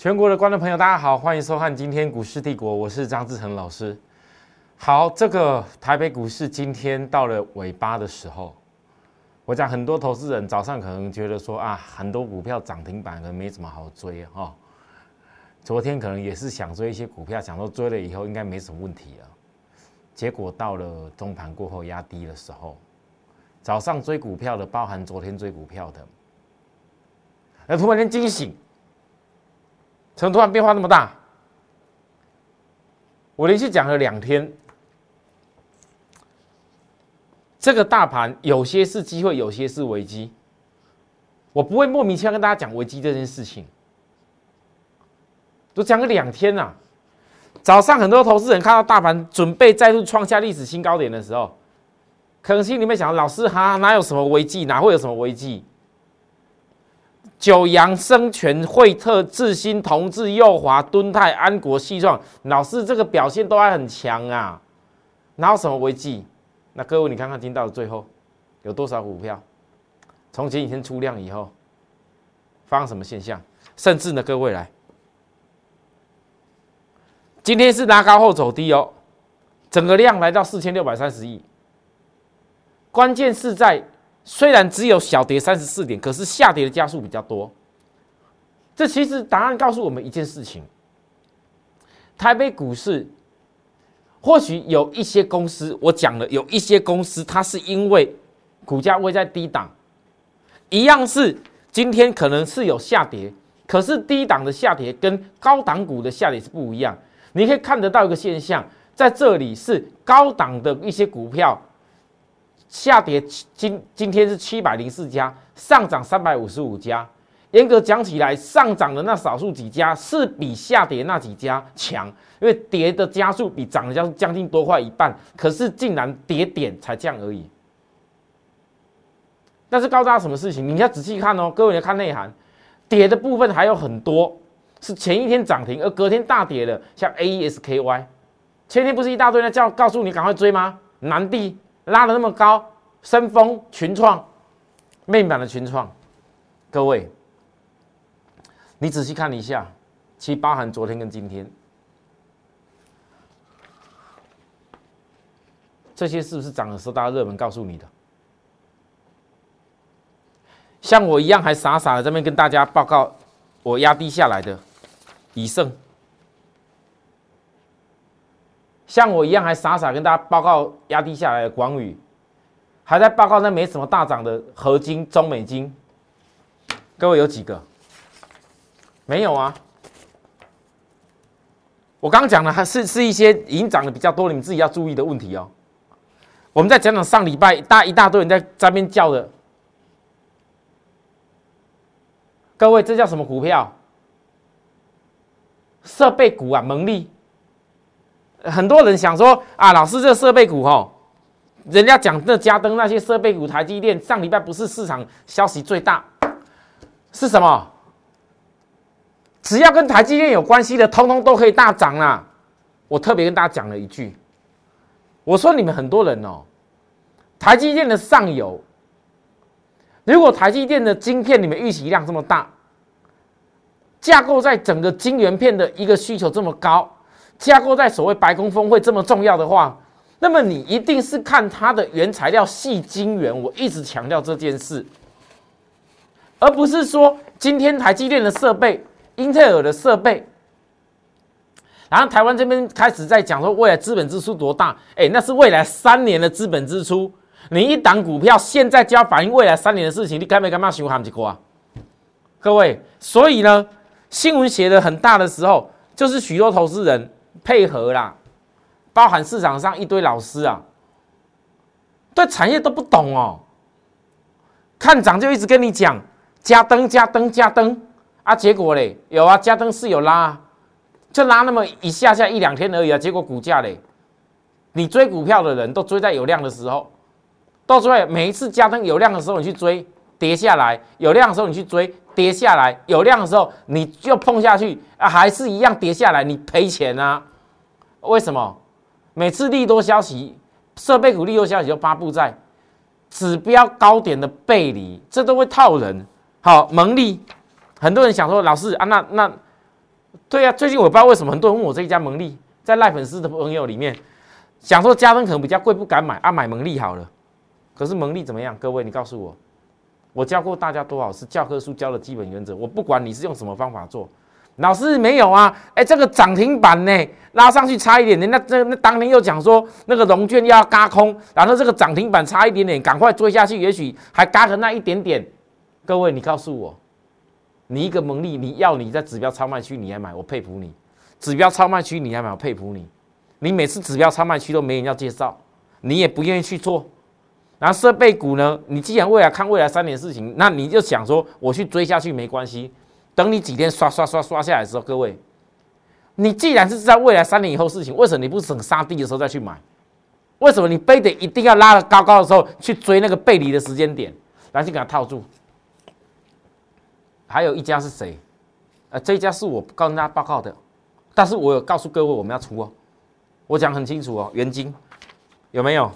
全国的观众朋友，大家好，欢迎收看今天股市帝国，我是张志成老师。好，这个台北股市今天到了尾巴的时候，我讲很多投资人早上可能觉得说啊，很多股票涨停板可能没什么好追哈。昨天可能也是想追一些股票，想说追了以后应该没什么问题了。结果到了中盘过后压低的时候，早上追股票的，包含昨天追股票的，那突然间惊醒。怎么突然变化那么大？我连续讲了两天，这个大盘有些是机会，有些是危机。我不会莫名其妙跟大家讲危机这件事情，都讲了两天呐。早上很多投资人看到大盘准备再度创下历史新高点的时候，可能心里面想：老师哈，哪有什么危机？哪会有什么危机？九阳、生全、惠特、智新、同志、右华、敦泰、安国、细创，老师这个表现都还很强啊，哪有什么危机？那各位你看看，听到最后有多少股票？从前几天出量以后，发生什么现象？甚至呢，各位来，今天是拉高后走低哦，整个量来到四千六百三十亿，关键是在。虽然只有小跌三十四点，可是下跌的加速比较多。这其实答案告诉我们一件事情：台北股市或许有一些公司，我讲了有一些公司，它是因为股价位在低档，一样是今天可能是有下跌，可是低档的下跌跟高档股的下跌是不一样。你可以看得到一个现象，在这里是高档的一些股票。下跌今今天是七百零四家，上涨三百五十五家。严格讲起来，上涨的那少数几家是比下跌那几家强，因为跌的加速比涨的加速将近多快一半。可是竟然跌点才降而已。但是告诉大家什么事情？你要仔细看哦，各位要看内涵，跌的部分还有很多是前一天涨停而隔天大跌的，像 A E S K Y，前天不是一大堆人叫告诉你赶快追吗？南地。拉的那么高，深丰群创，面板的群创，各位，你仔细看一下，其实包含昨天跟今天，这些是不是涨的时候大热门告诉你的？像我一样还傻傻的这边跟大家报告，我压低下来的以盛。像我一样还傻傻跟大家报告压低下来的广宇，还在报告那没什么大涨的合金、中美金，各位有几个？没有啊。我刚刚讲的还是是一些已经涨的比较多，你们自己要注意的问题哦。我们再讲讲上礼拜大一大堆人在这边叫的，各位这叫什么股票？设备股啊，蒙利。很多人想说啊，老师，这设备股哈，人家讲那嘉登那些设备股，台积电上礼拜不是市场消息最大，是什么？只要跟台积电有关系的，通通都可以大涨啦。我特别跟大家讲了一句，我说你们很多人哦，台积电的上游，如果台积电的晶片你们预期量这么大，架构在整个晶圆片的一个需求这么高。架构在所谓白宫峰会这么重要的话，那么你一定是看它的原材料细晶圆。我一直强调这件事，而不是说今天台积电的设备、英特尔的设备，然后台湾这边开始在讲说未来资本支出多大？哎，那是未来三年的资本支出。你一档股票现在就要反映未来三年的事情，你干没干嘛？想喊几啊？各位，所以呢，新闻写的很大的时候，就是许多投资人。配合啦，包含市场上一堆老师啊，对产业都不懂哦，看涨就一直跟你讲加灯加灯加灯啊，结果嘞有啊，加灯是有拉，就拉那么一下下一两天而已啊，结果股价嘞，你追股票的人都追在有量的时候，到最后每一次加灯有量的时候你去追跌下来，有量的时候你去追跌下来，有量的时候你就碰下去啊，还是一样跌下来，你赔钱啊。为什么每次利多消息、设备股利多消息就发布在指标高点的背离，这都会套人。好，蒙利，很多人想说，老师啊，那那对啊，最近我不知道为什么很多人问我这一家蒙利，在赖粉丝的朋友里面，想说加分可能比较贵，不敢买啊，买蒙利好了。可是蒙利怎么样？各位，你告诉我，我教过大家多少次教科书教的基本原则，我不管你是用什么方法做。老师没有啊？哎，这个涨停板呢，拉上去差一点点，那那那当年又讲说那个龙券要嘎空，然后这个涨停板差一点点，赶快追下去，也许还嘎个那一点点。各位，你告诉我，你一个蒙利，你要你在指标超卖区你还买，我佩服你；指标超卖区你还买，我佩服你。你每次指标超卖区都没人要介绍，你也不愿意去做。然后设备股呢，你既然未来看未来三年事情，那你就想说我去追下去没关系。等你几天刷刷刷刷下来的时候，各位，你既然是知道未来三年以后事情，为什么你不等杀低的时候再去买？为什么你非得一定要拉的高高的时候去追那个背离的时间点，来去给它套住？还有一家是谁？呃，这一家是我告诉大家报告的，但是我有告诉各位我们要出哦，我讲很清楚哦，元金有没有？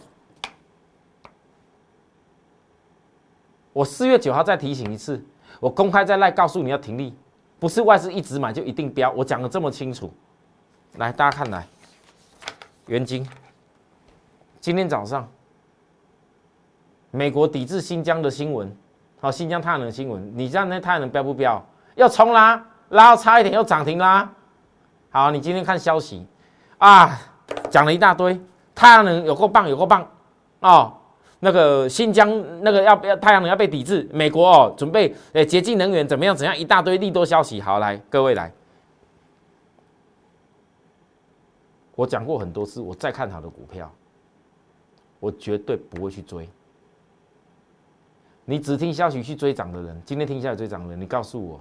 我四月九号再提醒一次。我公开在赖告诉你要停利，不是外资一直买就一定标。我讲的这么清楚，来大家看来，元金，今天早上，美国抵制新疆的新闻，好，新疆太阳能新闻，你知道那太阳能标不标？要冲啦，拉到差一点又涨停啦。好，你今天看消息啊，讲了一大堆，太阳能有够棒，有够棒哦。那个新疆那个要不要太阳能要被抵制，美国哦准备诶洁净能源怎么样怎样一大堆利多消息，好来各位来，我讲过很多次，我再看好的股票，我绝对不会去追。你只听消息去追涨的人，今天听消息追涨的人，你告诉我，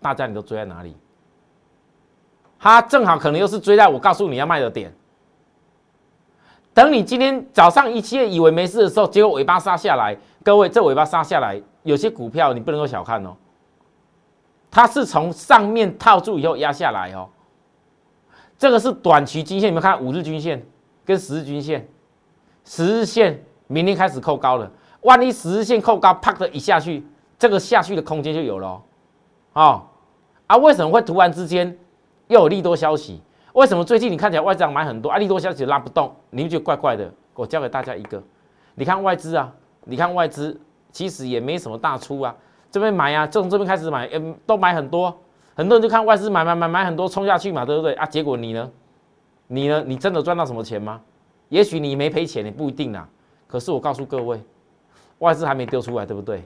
大家你都追在哪里？他正好可能又是追在我告诉你要卖的点。等你今天早上一切以为没事的时候，结果尾巴杀下来。各位，这尾巴杀下来，有些股票你不能够小看哦。它是从上面套住以后压下来哦。这个是短期均线，你们看五日均线跟十日均线，十日线明天开始扣高了。万一十日线扣高，啪的一下去，这个下去的空间就有了哦。啊，为什么会突然之间又有利多消息？为什么最近你看起来外资买很多，啊利多消息拉不动，你们觉得怪怪的？我教给大家一个，你看外资啊，你看外资其实也没什么大出啊，这边买啊，从这边开始买，嗯，都买很多，很多人就看外资买买买买很多冲下去嘛，对不对啊？结果你呢？你呢？你真的赚到什么钱吗？也许你没赔钱，也不一定啊。可是我告诉各位，外资还没丢出来，对不对？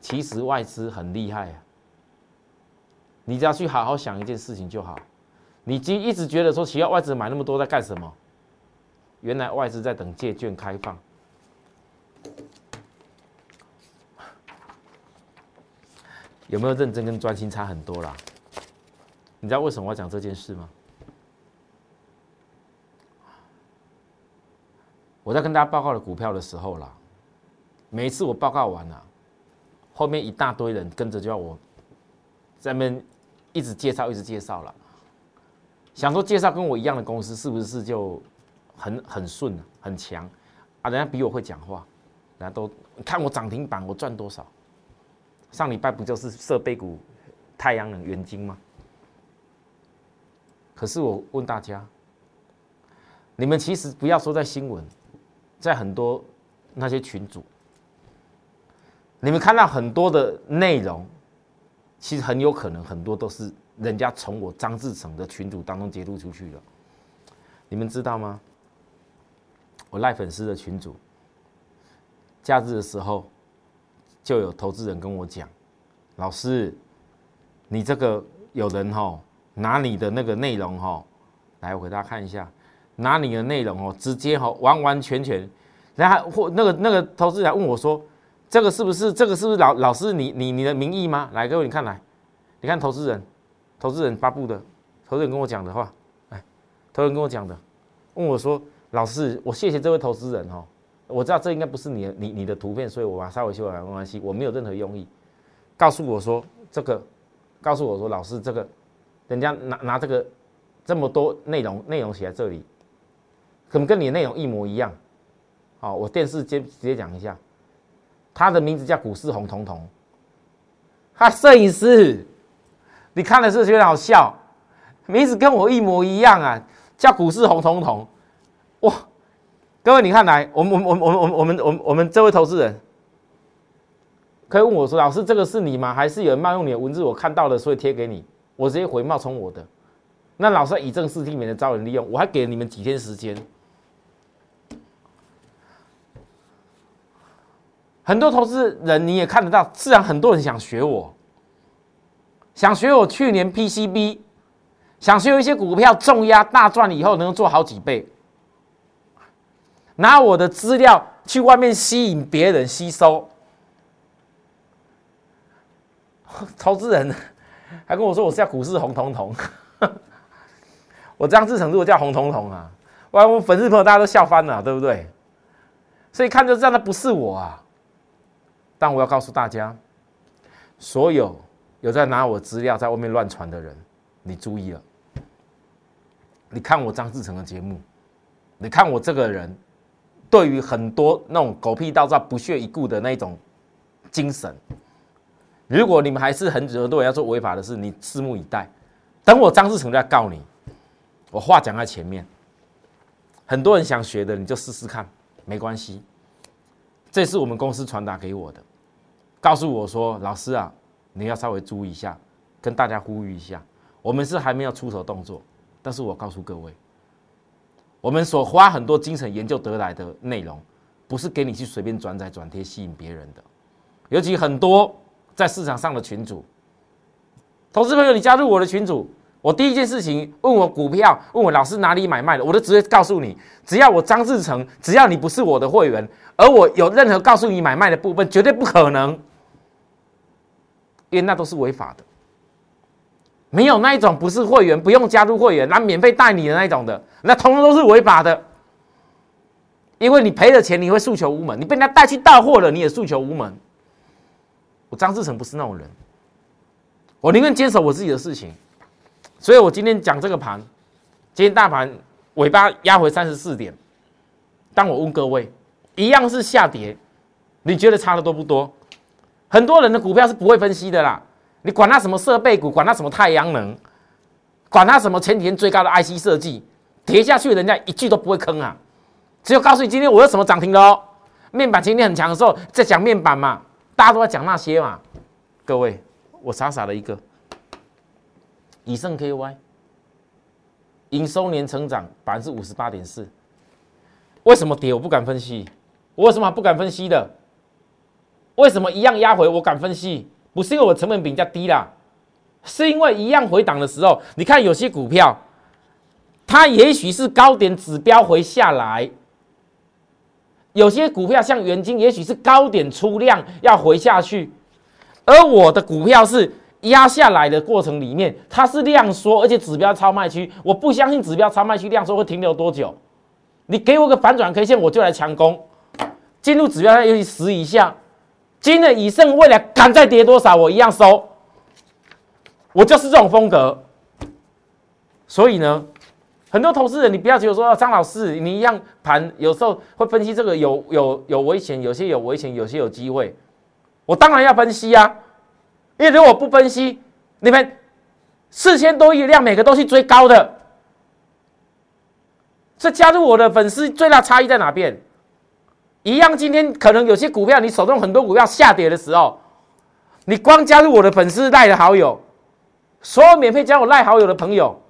其实外资很厉害啊，你只要去好好想一件事情就好。你即一直觉得说，其他外资买那么多在干什么？原来外资在等借券开放。有没有认真跟专心差很多啦？你知道为什么我要讲这件事吗？我在跟大家报告的股票的时候啦，每一次我报告完了，后面一大堆人跟着就要我在那边一直介绍，一直介绍了。想说介绍跟我一样的公司是不是就很很顺很强啊？人家比我会讲话，人家都看我涨停板我赚多少？上礼拜不就是设备股太阳能元晶吗？可是我问大家，你们其实不要说在新闻，在很多那些群组，你们看到很多的内容，其实很有可能很多都是。人家从我张志成的群组当中揭露出去了，你们知道吗？我赖粉丝的群组，假日的时候就有投资人跟我讲：“老师，你这个有人哈拿你的那个内容哈，来我给大家看一下，拿你的内容哦，直接哈完完全全，然后或那个那个投资人问我说，这个是不是这个是不是老老师你你你的名义吗？来，各位你看来，你看投资人。”投资人发布的，投资人跟我讲的话，哎，投资人跟我讲的，问我说：“老师，我谢谢这位投资人哈，我知道这应该不是你的你你的图片，所以我把它稍微修改没关系，我没有任何用意。告诉我说这个，告诉我说老师这个，人家拿拿这个这么多内容内容写在这里，可能跟你的内容一模一样。好，我电视接直接讲一下，他的名字叫股市红彤彤，他摄影师。”你看的是觉得好笑，名字跟我一模一样啊，叫股市红彤彤，哇！各位你看来，我们我们我们我们我们我们我们这位投资人，可以问我说，老师这个是你吗？还是有人冒用你的文字？我看到了，所以贴给你，我直接回冒充我的。那老师以正视听，免得招人利用，我还给了你们几天时间。很多投资人你也看得到，自然很多人想学我。想学我去年 PCB，想学一些股票重压大赚以后能够做好几倍，拿我的资料去外面吸引别人吸收。投资人还跟我说我是要股市红彤彤，我张志成如果叫红彤彤啊，哇，我粉丝朋友大家都笑翻了，对不对？所以看就知道那不是我啊。但我要告诉大家，所有。有在拿我资料在外面乱传的人，你注意了。你看我张志成的节目，你看我这个人，对于很多那种狗屁倒灶、不屑一顾的那种精神，如果你们还是很惹对要做违法的事，你拭目以待。等我张志成再告你，我话讲在前面。很多人想学的，你就试试看，没关系。这是我们公司传达给我的，告诉我说，老师啊。你要稍微注意一下，跟大家呼吁一下，我们是还没有出手动作，但是我告诉各位，我们所花很多精神研究得来的内容，不是给你去随便转载转贴吸引别人的，尤其很多在市场上的群主，投资朋友，你加入我的群主，我第一件事情问我股票，问我老师哪里买卖的，我都直接告诉你，只要我张志成，只要你不是我的会员，而我有任何告诉你买卖的部分，绝对不可能。因为那都是违法的，没有那一种不是会员不用加入会员，那免费带你的那一种的，那通通都是违法的。因为你赔了钱，你会诉求无门；你被人家带去到货了，你也诉求无门。我张志成不是那种人，我宁愿坚守我自己的事情。所以我今天讲这个盘，今天大盘尾巴压回三十四点，当我问各位，一样是下跌，你觉得差的多不多？很多人的股票是不会分析的啦，你管它什么设备股，管它什么太阳能，管它什么前几天最高的 IC 设计，跌下去人家一句都不会坑啊，只有告诉你今天我有什么涨停的哦。面板今天很强的时候在讲面板嘛，大家都在讲那些嘛。各位，我傻傻的一个，以盛 KY，营收年成长百分之五十八点四，为什么跌？我不敢分析，我为什么不敢分析的？为什么一样压回？我敢分析，不是因为我成本比较低啦，是因为一样回档的时候，你看有些股票，它也许是高点指标回下来；有些股票像元金，也许是高点出量要回下去，而我的股票是压下来的过程里面，它是量缩，而且指标超卖区，我不相信指标超卖区量缩会停留多久。你给我个反转 K 线，我就来强攻，进入指标线尤其十以下。今日以胜未来敢再跌多少，我一样收。我就是这种风格。所以呢，很多投资人，你不要觉得说张老师，你一样盘有时候会分析这个有有有危险，有些有危险，有些有机会。我当然要分析啊，因为如果不分析，你们四千多亿量每个都是追高的，这加入我的粉丝最大差异在哪边？一样，今天可能有些股票，你手中很多股票下跌的时候，你光加入我的粉丝赖的好友，所有免费加我赖好友的朋友，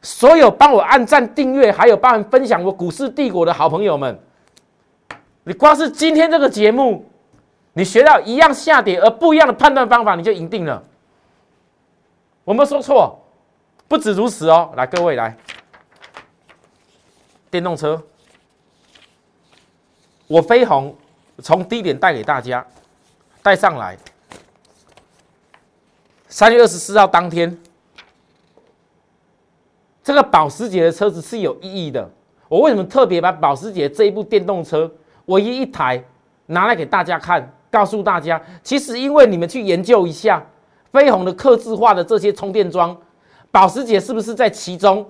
所有帮我按赞订阅，还有帮人分享我股市帝国的好朋友们，你光是今天这个节目，你学到一样下跌而不一样的判断方法，你就赢定了。我没有说错，不止如此哦。来，各位来，电动车。我飞鸿从低点带给大家，带上来。三月二十四号当天，这个保时捷的车子是有意义的。我为什么特别把保时捷这一部电动车唯一一台拿来给大家看，告诉大家，其实因为你们去研究一下飞鸿的刻字化的这些充电桩，保时捷是不是在其中？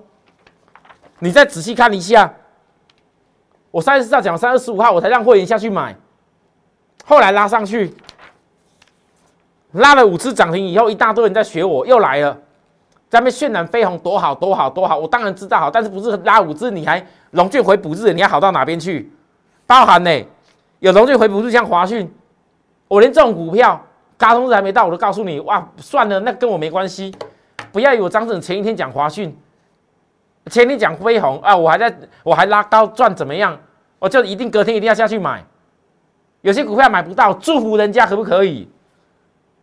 你再仔细看一下。我三十四号讲，三月十五号我才让会员下去买，后来拉上去，拉了五次涨停以后，一大堆人在学我，又来了，在那渲染飞鸿多好多好多好，我当然知道好，但是不是拉五次你还龙俊回补日，你要好到哪边去？包含呢，有龙俊回补日像华讯，我连这种股票，嘎通日还没到，我都告诉你，哇，算了，那跟我没关系。不要以为张正前一天讲华讯，前天讲飞鸿啊，我还在我还拉高赚怎么样？我就一定隔天一定要下去买。有些股票买不到，祝福人家可不可以？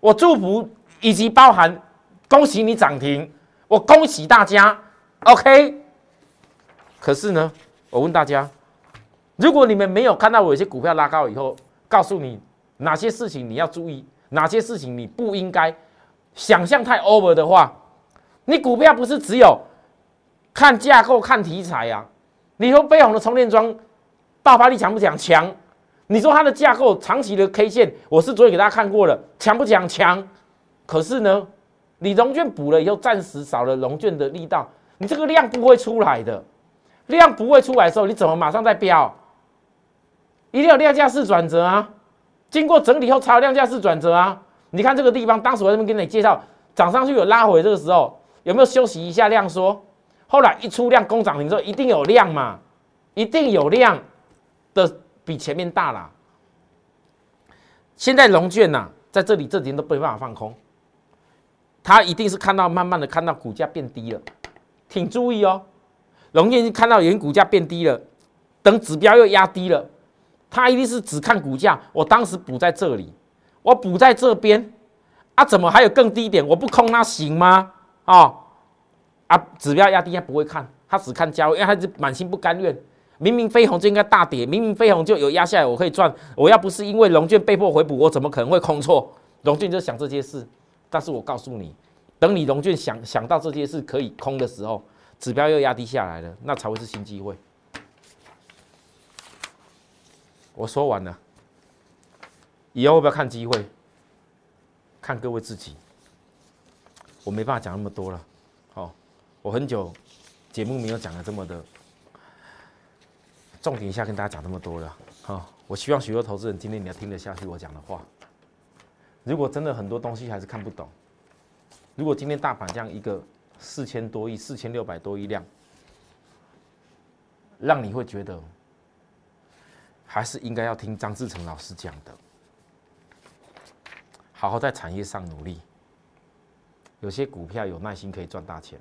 我祝福以及包含恭喜你涨停，我恭喜大家，OK。可是呢，我问大家，如果你们没有看到我有些股票拉高以后，告诉你哪些事情你要注意，哪些事情你不应该想象太 over 的话，你股票不是只有看架构、看题材呀？你说飞鸿的充电桩爆发力强不强？强。你说它的架构长期的 K 线，我是昨天给大家看过了，强不强？强。可是呢，你融券补了以后，暂时少了融券的力道，你这个量不会出来的。量不会出来的时候，你怎么马上再飙？一定要量价式转折啊！经过整理后才有量价式转折啊！你看这个地方，当时我这边跟你介绍，涨上去有拉回，这个时候有没有休息一下量缩？后来一出量攻涨停之后，一定有量嘛？一定有量的。比前面大了。现在龙卷呐，在这里这几天都没办法放空，他一定是看到慢慢的看到股价变低了，请注意哦。龙卷看到原股价变低了，等指标又压低了，他一定是只看股价。我当时补在这里，我补在这边，啊，怎么还有更低点？我不空它行吗？啊啊，指标压低他不会看，他只看价位，因为他是满心不甘愿。明明飞鸿就应该大跌，明明飞鸿就有压下来，我可以赚。我要不是因为龙卷被迫回补，我怎么可能会空错？龙卷就想这些事，但是我告诉你，等你龙卷想想到这些事可以空的时候，指标又压低下来了，那才会是新机会。我说完了，以后要不要看机会？看各位自己。我没办法讲那么多了。我很久节目没有讲的这么的。重点一下跟大家讲这么多了，好，我希望许多投资人今天你要听得下去我讲的话。如果真的很多东西还是看不懂，如果今天大盘这样一个四千多亿、四千六百多亿量，让你会觉得还是应该要听张志成老师讲的，好好在产业上努力。有些股票有耐心可以赚大钱，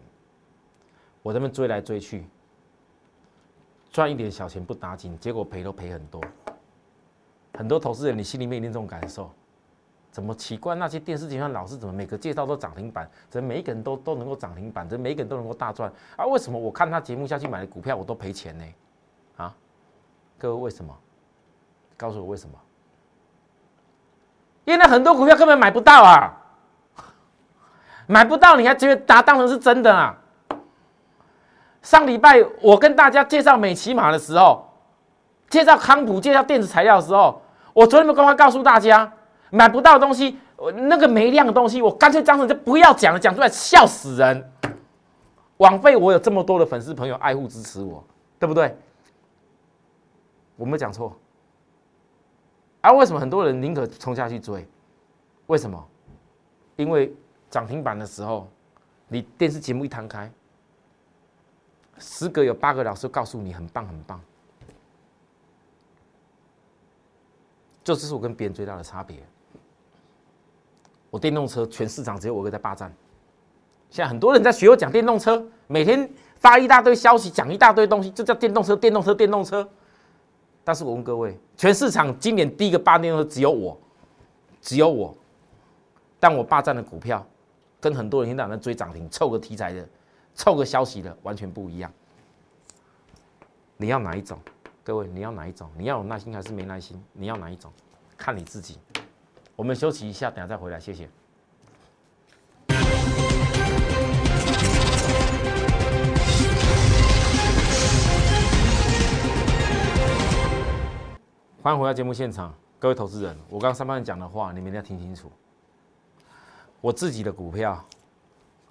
我这边追来追去。赚一点小钱不打紧，结果赔都赔很多。很多投资人，你心里面一定这种感受，怎么奇怪？那些电视节目老是怎么每个介绍都涨停板，怎么每一个人都都能够涨停板，怎么每一个人都能够大赚？啊，为什么我看他节目下去买的股票我都赔钱呢？啊，各位为什么？告诉我为什么？因为很多股票根本买不到啊，买不到你还觉得它当成是真的啊？上礼拜我跟大家介绍美骑马的时候，介绍康普、介绍电子材料的时候，我昨天不公开告诉大家，买不到的东西，那个没量的东西，我干脆张成就不要讲了，讲出来笑死人，枉费我有这么多的粉丝朋友爱护支持我，对不对？我没有讲错。啊，为什么很多人宁可冲下去追？为什么？因为涨停板的时候，你电视节目一摊开。十个有八个老师告诉你很棒很棒，这就是我跟别人最大的差别。我电动车全市场只有我一个在霸占。现在很多人在学我讲电动车，每天发一大堆消息，讲一大堆东西，就叫电动车、电动车、电动车。但是我问各位，全市场今年第一个霸电动车只有我，只有我。但我霸占的股票，跟很多人现在在追涨停、凑个题材的。凑个消息的完全不一样。你要哪一种？各位，你要哪一种？你要有耐心还是没耐心？你要哪一种？看你自己。我们休息一下，等下再回来。谢谢。欢迎回到节目现场，各位投资人，我刚上半段讲的话，你们一定要听清楚。我自己的股票，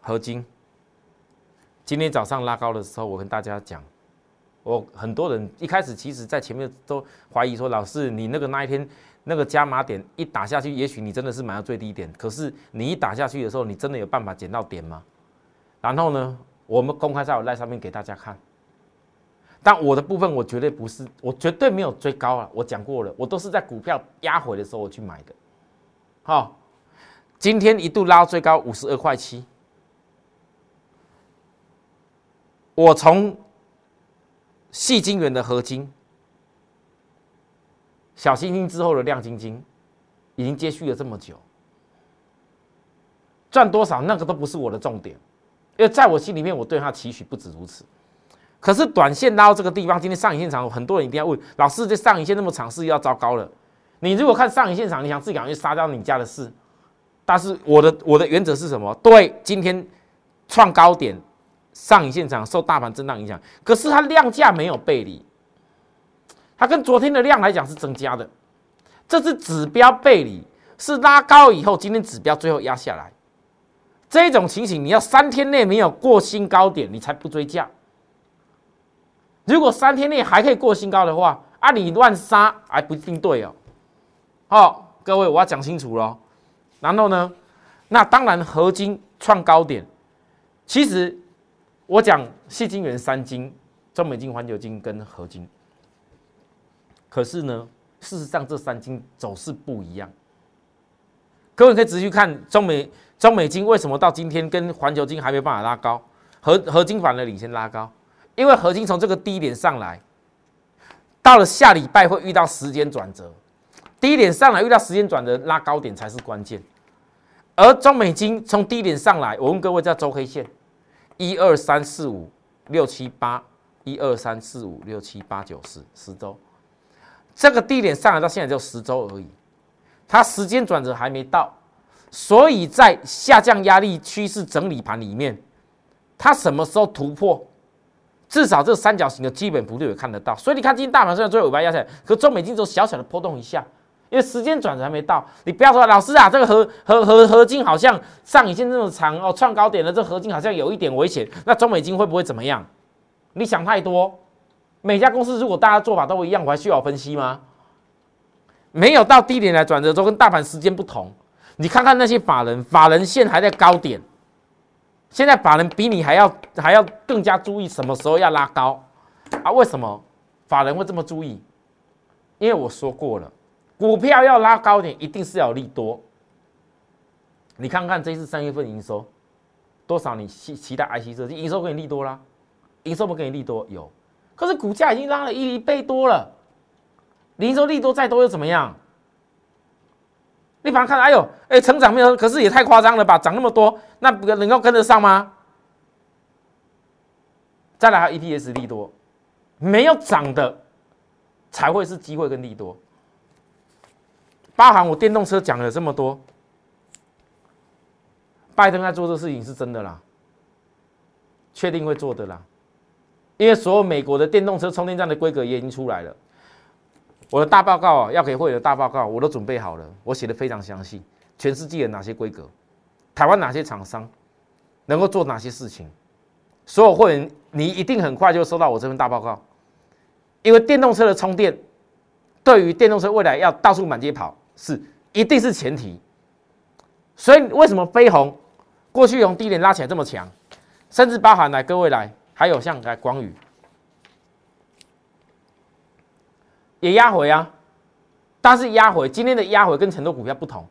合金。今天早上拉高的时候，我跟大家讲，我很多人一开始其实在前面都怀疑说，老师你那个那一天那个加码点一打下去，也许你真的是买到最低点，可是你一打下去的时候，你真的有办法捡到点吗？然后呢，我们公开在我赖上面给大家看。但我的部分，我绝对不是，我绝对没有追高啊！我讲过了，我都是在股票压回的时候我去买的。好，今天一度拉到最高五十二块七，我从细晶圆的合金、小星星之后的亮晶晶，已经接续了这么久，赚多少那个都不是我的重点，因为在我心里面，我对它期许不止如此。可是短线拉到这个地方，今天上影线长，很多人一定要问老师：这上影线那么长，是要糟糕了？你如果看上影线长，你想自己赶快杀掉你家的事。但是我的我的原则是什么？对，今天创高点，上影线长受大盘震荡影响，可是它量价没有背离，它跟昨天的量来讲是增加的，这是指标背离，是拉高以后，今天指标最后压下来，这种情形你要三天内没有过新高点，你才不追价。如果三天内还可以过新高的话，啊，你乱杀还不一定对哦。好，各位，我要讲清楚喽。然后呢，那当然合金创高点，其实我讲细晶圆三金，中美金、环球金跟合金。可是呢，事实上这三金走势不一样。各位可以仔细看中美中美金为什么到今天跟环球金还没办法拉高，合合金反而领先拉高。因为合金从这个低点上来，到了下礼拜会遇到时间转折，低点上来遇到时间转折拉高点才是关键。而中美金从低点上来，我问各位叫周黑线，一二三四五六七八，一二三四五六七八九十十周，这个低点上来到现在就十周而已，它时间转折还没到，所以在下降压力趋势整理盘里面，它什么时候突破？至少这三角形的基本幅度也看得到，所以你看今天大盘虽然最后尾巴压下来，可中美金只有小小的波动一下，因为时间转折还没到。你不要说老师啊，这个合合合合金好像上影线这么长哦，创高点的这合金好像有一点危险，那中美金会不会怎么样？你想太多。每家公司如果大家做法都一样，我还需要分析吗？没有到低点来转折都跟大盘时间不同。你看看那些法人，法人线还在高点。现在法人比你还要还要更加注意什么时候要拉高啊？为什么法人会这么注意？因为我说过了，股票要拉高点，一定是要利多。你看看这次三月份营收多少？你期期待 IC 设计营收给你利多啦？营收不给你利多有，可是股价已经拉了一倍多了，营收利多再多又怎么样？你反而看，哎呦，哎，成长没有，可是也太夸张了吧？涨那么多，那能够跟得上吗？再来还 EPS 利多，没有涨的才会是机会跟利多。包含我电动车讲了这么多，拜登在做这事情是真的啦，确定会做的啦，因为所有美国的电动车充电站的规格也已经出来了。我的大报告啊，要给会员的大报告，我都准备好了，我写的非常详细，全世界有哪些规格，台湾哪些厂商能够做哪些事情，所有会员你一定很快就收到我这份大报告，因为电动车的充电，对于电动车未来要到处满街跑是一定是前提，所以为什么飞鸿过去从低点拉起来这么强，甚至包含来各位来，还有像来光宇。也压回啊，但是压回今天的压回跟很多股票不同，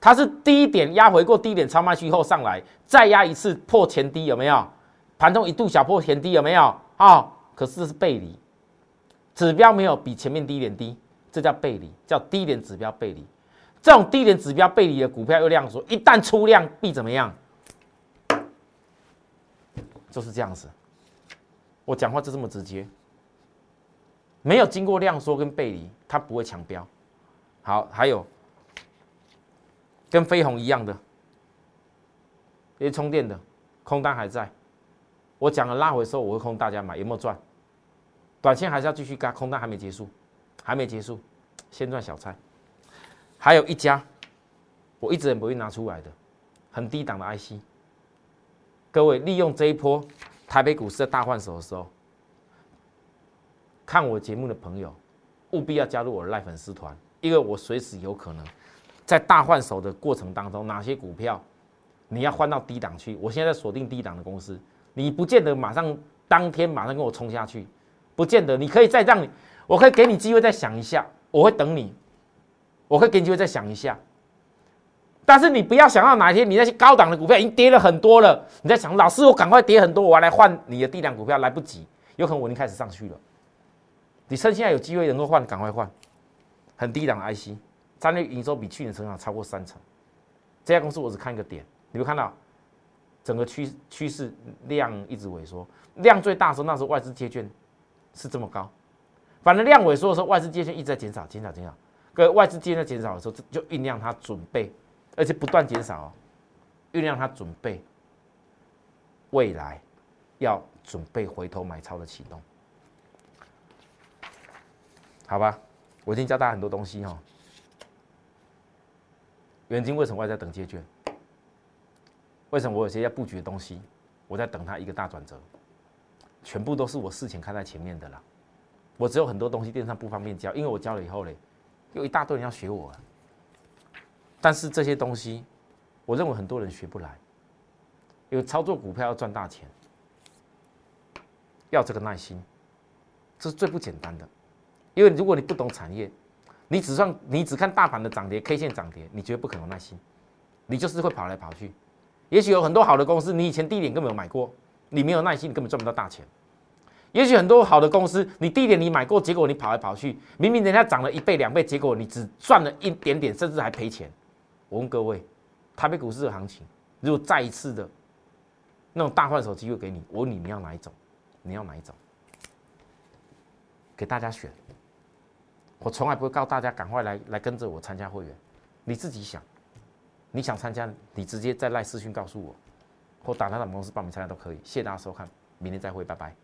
它是低点压回过低点超卖区后上来，再压一次破前低有没有？盘中一度小破前低有没有？啊，可是这是背离，指标没有比前面低点低，这叫背离，叫低点指标背离。这种低点指标背离的股票又量缩，一旦出量必怎么样？就是这样子，我讲话就这么直接。没有经过量缩跟背离，它不会强标。好，还有跟飞鸿一样的，这些充电的空单还在。我讲了拉回的时候，我会空大家买，有没有赚？短线还是要继续干，空单还没结束，还没结束，先赚小菜。还有一家，我一直也不会拿出来的，很低档的 IC。各位利用这一波台北股市的大换手的时候。看我节目的朋友，务必要加入我的赖粉丝团，因为我随时有可能在大换手的过程当中，哪些股票你要换到低档去。我现在锁定低档的公司，你不见得马上当天马上跟我冲下去，不见得。你可以再让你，我可以给你机会再想一下，我会等你，我会给你机会再想一下。但是你不要想到哪一天你那些高档的股票已经跌了很多了，你在想老师我赶快跌很多，我要来换你的低档股票，来不及，有可能我已经开始上去了。你趁现在有机会能够换，赶快换。很低档的 IC，战略营收比去年成长超过三成。这家公司我只看一个点，你会看到整个趋趋势量一直萎缩，量最大的时候那时候外资借券是这么高，反正量萎缩的时候外资借券一直在减少减少减少，各位外资借券在减少的时候就酝酿它准备，而且不断减少，酝酿它准备未来要准备回头买超的启动，好吧？我已经教大家很多东西哈。元金为什么我在等借券？为什么我有些要布局的东西，我在等它一个大转折？全部都是我事前看在前面的啦。我只有很多东西电商不方便教，因为我教了以后嘞，有一大堆人要学我。但是这些东西，我认为很多人学不来，因为操作股票要赚大钱，要这个耐心，这是最不简单的。因为如果你不懂产业，你只算你只看大盘的涨跌，K 线涨跌，你绝对不可能耐心，你就是会跑来跑去。也许有很多好的公司，你以前低点根本没有买过，你没有耐心，你根本赚不到大钱。也许很多好的公司，你低点你买过，结果你跑来跑去，明明人家涨了一倍两倍，结果你只赚了一点点，甚至还赔钱。我问各位，台北股市的行情，如果再一次的那种大换手机会给你，我问你你要哪一种？你要哪一种？给大家选。我从来不会告诉大家赶快来来跟着我参加会员，你自己想，你想参加，你直接在赖私讯告诉我，或打他的公司报名参加都可以。谢谢大家收看，明天再会，拜拜。